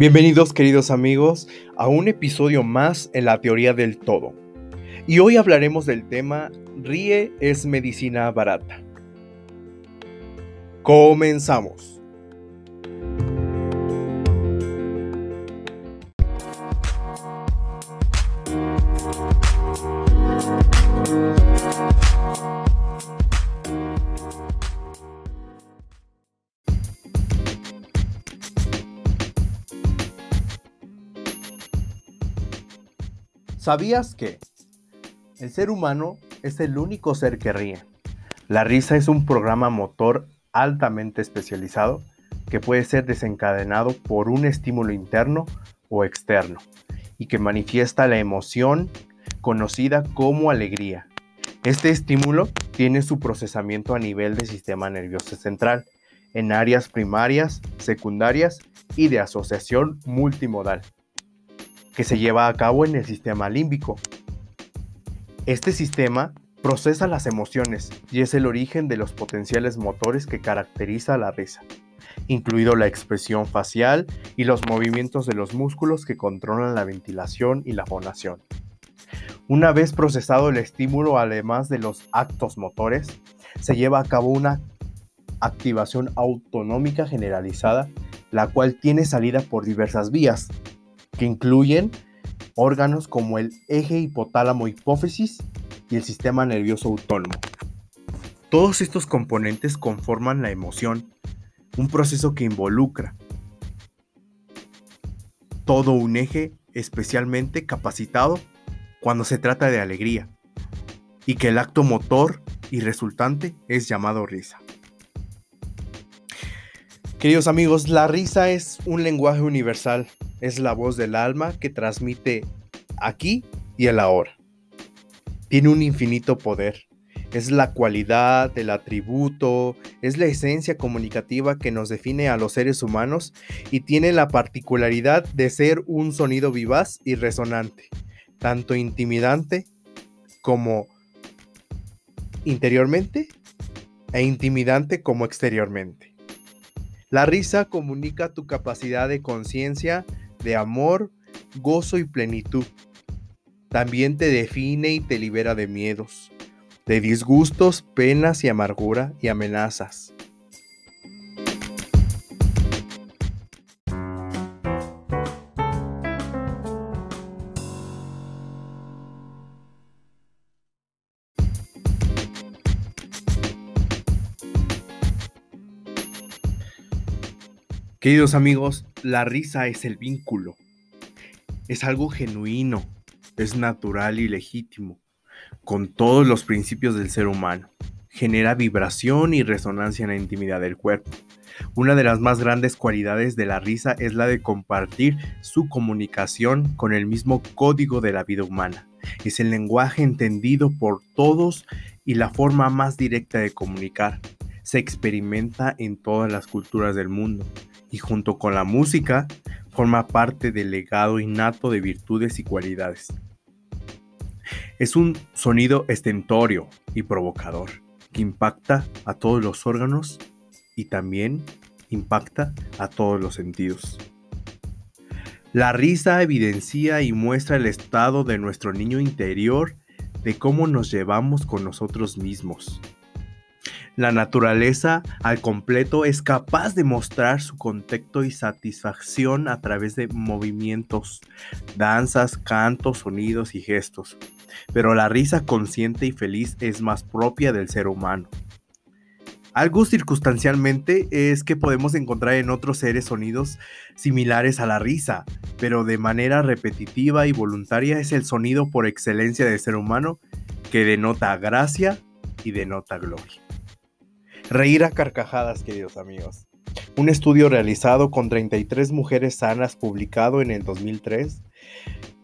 Bienvenidos queridos amigos a un episodio más en la teoría del todo. Y hoy hablaremos del tema Ríe es medicina barata. Comenzamos. ¿Sabías que el ser humano es el único ser que ríe? La risa es un programa motor altamente especializado que puede ser desencadenado por un estímulo interno o externo y que manifiesta la emoción conocida como alegría. Este estímulo tiene su procesamiento a nivel del sistema nervioso central, en áreas primarias, secundarias y de asociación multimodal que se lleva a cabo en el sistema límbico. Este sistema procesa las emociones y es el origen de los potenciales motores que caracteriza la risa, incluido la expresión facial y los movimientos de los músculos que controlan la ventilación y la fonación. Una vez procesado el estímulo, además de los actos motores, se lleva a cabo una activación autonómica generalizada, la cual tiene salida por diversas vías, que incluyen órganos como el eje hipotálamo hipófisis y el sistema nervioso autónomo. Todos estos componentes conforman la emoción, un proceso que involucra todo un eje especialmente capacitado cuando se trata de alegría, y que el acto motor y resultante es llamado risa. Queridos amigos, la risa es un lenguaje universal es la voz del alma que transmite aquí y el ahora. Tiene un infinito poder. Es la cualidad, el atributo, es la esencia comunicativa que nos define a los seres humanos y tiene la particularidad de ser un sonido vivaz y resonante, tanto intimidante como interiormente e intimidante como exteriormente. La risa comunica tu capacidad de conciencia, de amor, gozo y plenitud. También te define y te libera de miedos, de disgustos, penas y amargura y amenazas. Queridos amigos, la risa es el vínculo. Es algo genuino, es natural y legítimo, con todos los principios del ser humano. Genera vibración y resonancia en la intimidad del cuerpo. Una de las más grandes cualidades de la risa es la de compartir su comunicación con el mismo código de la vida humana. Es el lenguaje entendido por todos y la forma más directa de comunicar. Se experimenta en todas las culturas del mundo y junto con la música forma parte del legado innato de virtudes y cualidades. Es un sonido estentorio y provocador que impacta a todos los órganos y también impacta a todos los sentidos. La risa evidencia y muestra el estado de nuestro niño interior de cómo nos llevamos con nosotros mismos, la naturaleza al completo es capaz de mostrar su contexto y satisfacción a través de movimientos, danzas, cantos, sonidos y gestos. Pero la risa consciente y feliz es más propia del ser humano. Algo circunstancialmente es que podemos encontrar en otros seres sonidos similares a la risa, pero de manera repetitiva y voluntaria es el sonido por excelencia del ser humano que denota gracia y denota gloria. Reír a carcajadas, queridos amigos. Un estudio realizado con 33 mujeres sanas publicado en el 2003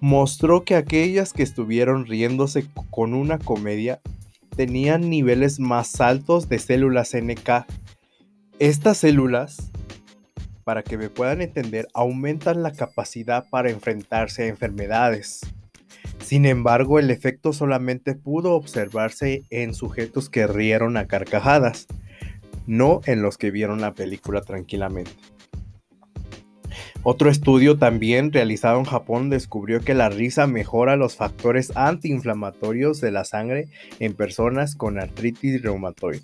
mostró que aquellas que estuvieron riéndose con una comedia tenían niveles más altos de células NK. Estas células, para que me puedan entender, aumentan la capacidad para enfrentarse a enfermedades. Sin embargo, el efecto solamente pudo observarse en sujetos que rieron a carcajadas no en los que vieron la película tranquilamente. Otro estudio también realizado en Japón descubrió que la risa mejora los factores antiinflamatorios de la sangre en personas con artritis reumatoide.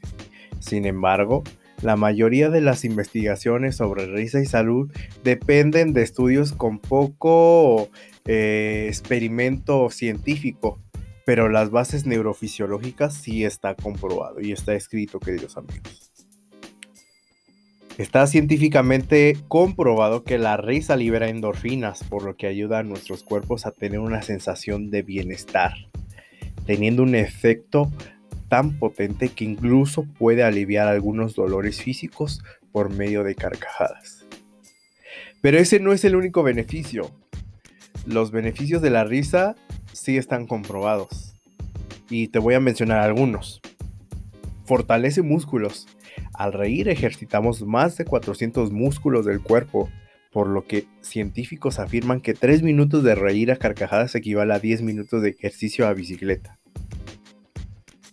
Sin embargo, la mayoría de las investigaciones sobre risa y salud dependen de estudios con poco eh, experimento científico, pero las bases neurofisiológicas sí está comprobado y está escrito, queridos amigos. Está científicamente comprobado que la risa libera endorfinas, por lo que ayuda a nuestros cuerpos a tener una sensación de bienestar, teniendo un efecto tan potente que incluso puede aliviar algunos dolores físicos por medio de carcajadas. Pero ese no es el único beneficio. Los beneficios de la risa sí están comprobados. Y te voy a mencionar algunos. Fortalece músculos al reír ejercitamos más de 400 músculos del cuerpo, por lo que científicos afirman que 3 minutos de reír a carcajadas equivale a 10 minutos de ejercicio a bicicleta.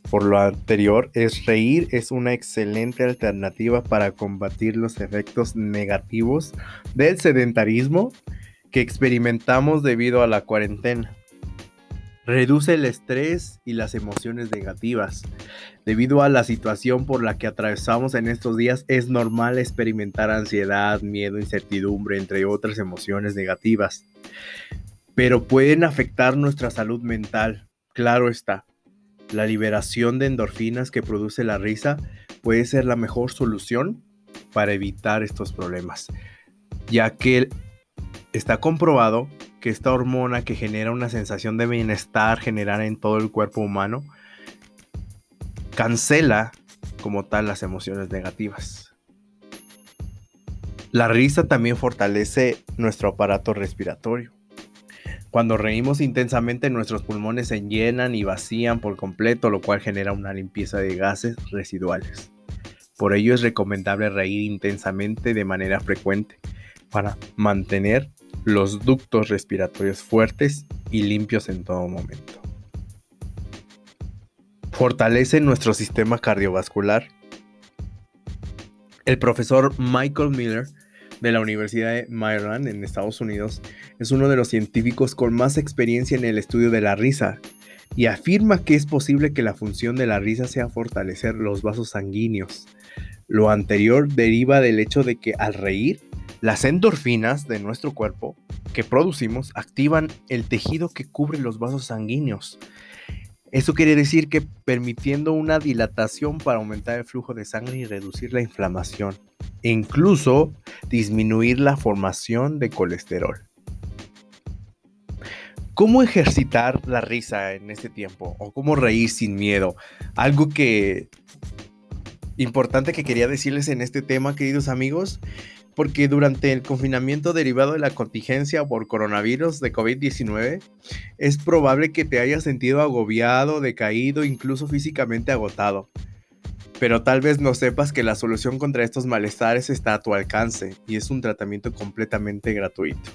Por lo anterior, es reír es una excelente alternativa para combatir los efectos negativos del sedentarismo que experimentamos debido a la cuarentena. Reduce el estrés y las emociones negativas. Debido a la situación por la que atravesamos en estos días, es normal experimentar ansiedad, miedo, incertidumbre, entre otras emociones negativas. Pero pueden afectar nuestra salud mental, claro está. La liberación de endorfinas que produce la risa puede ser la mejor solución para evitar estos problemas, ya que está comprobado que esta hormona que genera una sensación de bienestar generada en todo el cuerpo humano cancela como tal las emociones negativas. La risa también fortalece nuestro aparato respiratorio. Cuando reímos intensamente nuestros pulmones se llenan y vacían por completo, lo cual genera una limpieza de gases residuales. Por ello es recomendable reír intensamente de manera frecuente para mantener los ductos respiratorios fuertes y limpios en todo momento. Fortalece nuestro sistema cardiovascular. El profesor Michael Miller de la Universidad de Maryland en Estados Unidos es uno de los científicos con más experiencia en el estudio de la risa y afirma que es posible que la función de la risa sea fortalecer los vasos sanguíneos. Lo anterior deriva del hecho de que al reír las endorfinas de nuestro cuerpo que producimos activan el tejido que cubre los vasos sanguíneos. Eso quiere decir que permitiendo una dilatación para aumentar el flujo de sangre y reducir la inflamación, e incluso disminuir la formación de colesterol. ¿Cómo ejercitar la risa en este tiempo? ¿O cómo reír sin miedo? Algo que importante que quería decirles en este tema, queridos amigos, porque durante el confinamiento derivado de la contingencia por coronavirus de COVID-19, es probable que te hayas sentido agobiado, decaído, incluso físicamente agotado. Pero tal vez no sepas que la solución contra estos malestares está a tu alcance y es un tratamiento completamente gratuito.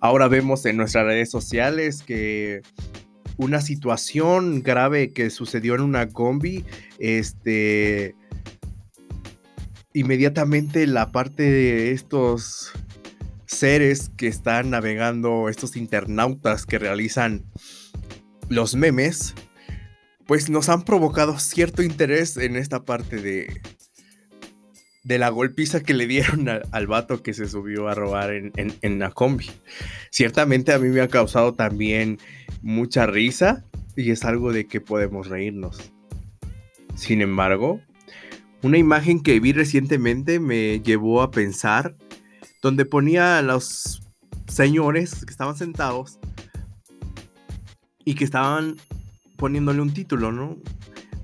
Ahora vemos en nuestras redes sociales que una situación grave que sucedió en una combi, este, inmediatamente la parte de estos seres que están navegando, estos internautas que realizan los memes, pues nos han provocado cierto interés en esta parte de, de la golpiza que le dieron al, vato que se subió a robar en, en, la combi. Ciertamente a mí me ha causado también mucha risa y es algo de que podemos reírnos. Sin embargo, una imagen que vi recientemente me llevó a pensar, donde ponía a los señores que estaban sentados y que estaban poniéndole un título, ¿no?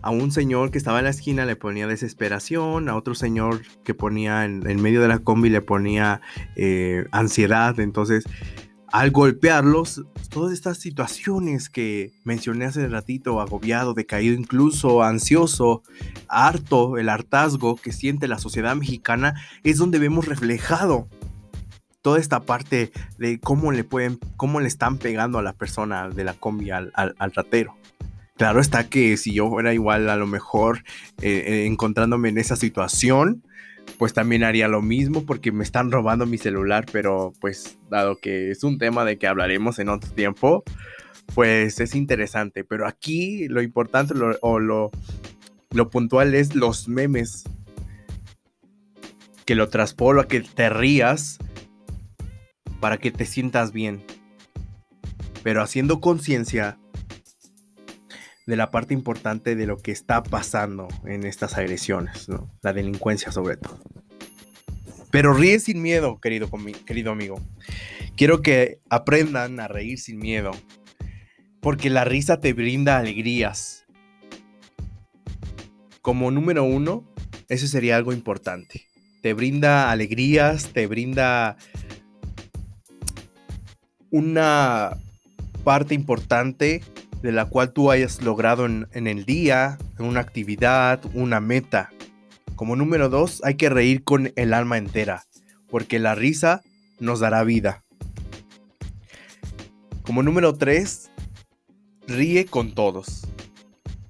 A un señor que estaba en la esquina le ponía desesperación, a otro señor que ponía en, medio de la combi le ponía eh, ansiedad, entonces al golpearlos, todas estas situaciones que mencioné hace ratito, agobiado, decaído, incluso ansioso, harto, el hartazgo que siente la sociedad mexicana, es donde vemos reflejado toda esta parte de cómo le pueden, cómo le están pegando a la persona de la combi al, ratero. Claro está que si yo fuera igual, a lo mejor eh, eh, encontrándome en esa situación, pues también haría lo mismo porque me están robando mi celular, pero pues dado que es un tema de que hablaremos en otro tiempo, pues es interesante. Pero aquí lo importante o lo, lo puntual es los memes. Que lo traspolo que te rías para que te sientas bien. Pero haciendo conciencia de la parte importante de lo que está pasando en estas agresiones, ¿no? La delincuencia sobre todo. Pero ríe sin miedo, querido, querido amigo. Quiero que aprendan a reír sin miedo, porque la risa te brinda alegrías. Como número uno, eso sería algo importante. Te brinda alegrías, te brinda una parte importante de la cual tú hayas logrado en, el día, en una actividad, una meta. Como número dos, hay que reír con el alma entera, porque la risa nos dará vida. Como número tres, ríe con todos,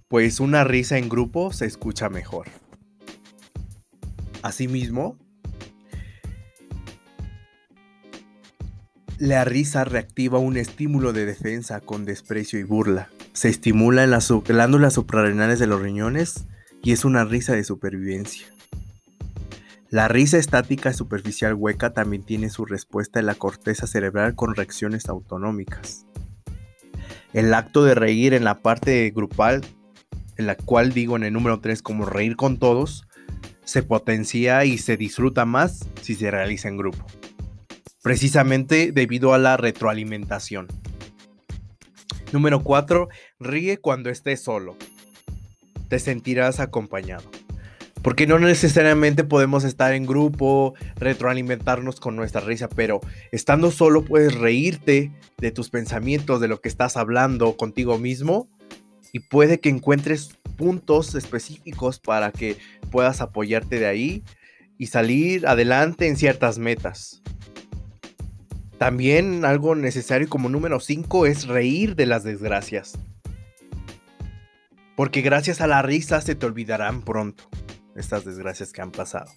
pues una risa en grupo se escucha mejor. Asimismo, La risa reactiva un estímulo de defensa con desprecio y burla. Se estimula en las glándulas suprarrenales de los riñones y es una risa de supervivencia. La risa estática superficial hueca también tiene su respuesta en la corteza cerebral con reacciones autonómicas. El acto de reír en la parte grupal, en la cual digo en el número 3 como reír con todos, se potencia y se disfruta más si se realiza en grupo precisamente debido a la retroalimentación. Número 4. Ríe cuando estés solo. Te sentirás acompañado. Porque no necesariamente podemos estar en grupo, retroalimentarnos con nuestra risa, pero estando solo puedes reírte de tus pensamientos, de lo que estás hablando contigo mismo y puede que encuentres puntos específicos para que puedas apoyarte de ahí y salir adelante en ciertas metas. También algo necesario como número 5 es reír de las desgracias. Porque gracias a la risa se te olvidarán pronto estas desgracias que han pasado.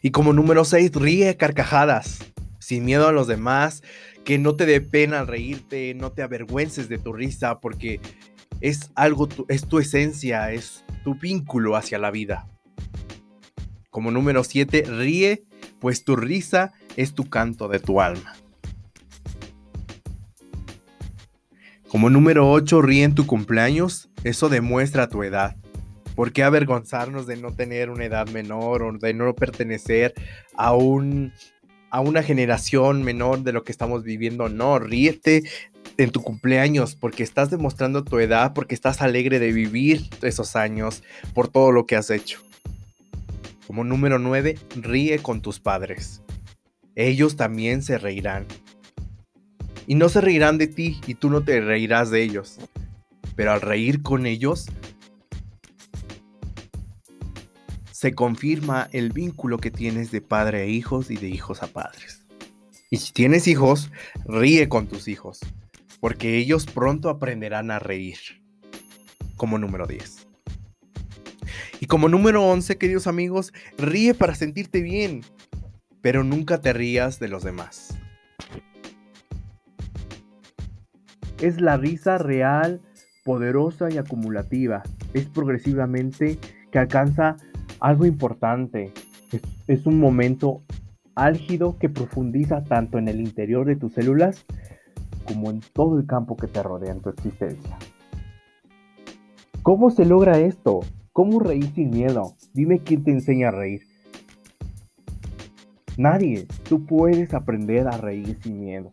Y como número 6, ríe carcajadas, sin miedo a los demás, que no te dé pena reírte, no te avergüences de tu risa, porque es algo, es tu esencia, es tu vínculo hacia la vida. Como número 7, ríe, pues tu risa es tu canto de tu alma. Como número 8, ríe en tu cumpleaños, eso demuestra tu edad. ¿Por qué avergonzarnos de no tener una edad menor o de no pertenecer a, un, a una generación menor de lo que estamos viviendo? No, ríete en tu cumpleaños porque estás demostrando tu edad, porque estás alegre de vivir esos años por todo lo que has hecho. Como número 9, ríe con tus padres ellos también se reirán. Y no se reirán de ti y tú no te reirás de ellos. Pero al reír con ellos, se confirma el vínculo que tienes de padre a hijos y de hijos a padres. Y si tienes hijos, ríe con tus hijos, porque ellos pronto aprenderán a reír. Como número 10. Y como número 11, queridos amigos, ríe para sentirte bien, pero nunca te rías de los demás. Es la risa real, poderosa y acumulativa. Es progresivamente que alcanza algo importante. Es, un momento álgido que profundiza tanto en el interior de tus células como en todo el campo que te rodea en tu existencia. ¿Cómo se logra esto? ¿Cómo reír sin miedo? Dime quién te enseña a reír. Nadie. Tú puedes aprender a reír sin miedo.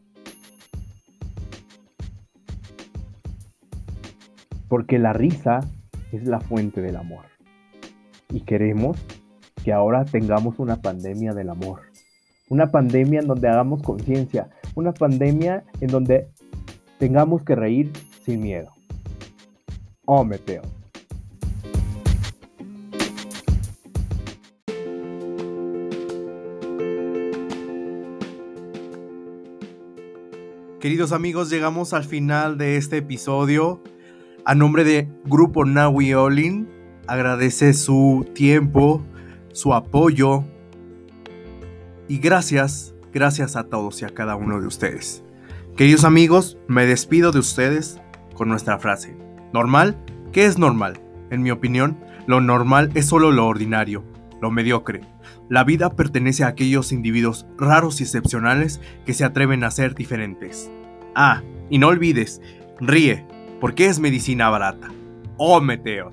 Porque la risa es la fuente del amor. Y queremos que ahora tengamos una pandemia del amor. Una pandemia en donde hagamos conciencia. Una pandemia en donde tengamos que reír sin miedo. Oh, Meteo. Queridos amigos, llegamos al final de este episodio. A nombre de Grupo Nawi Olin, agradece su tiempo, su apoyo y gracias, gracias a todos y a cada uno de ustedes. Queridos amigos, me despido de ustedes con nuestra frase. ¿Normal? ¿Qué es normal? En mi opinión, lo normal es solo lo ordinario, lo mediocre. La vida pertenece a aquellos individuos raros y excepcionales que se atreven a ser diferentes. Ah, y no olvides, ríe, porque es medicina barata. Oh, Meteo.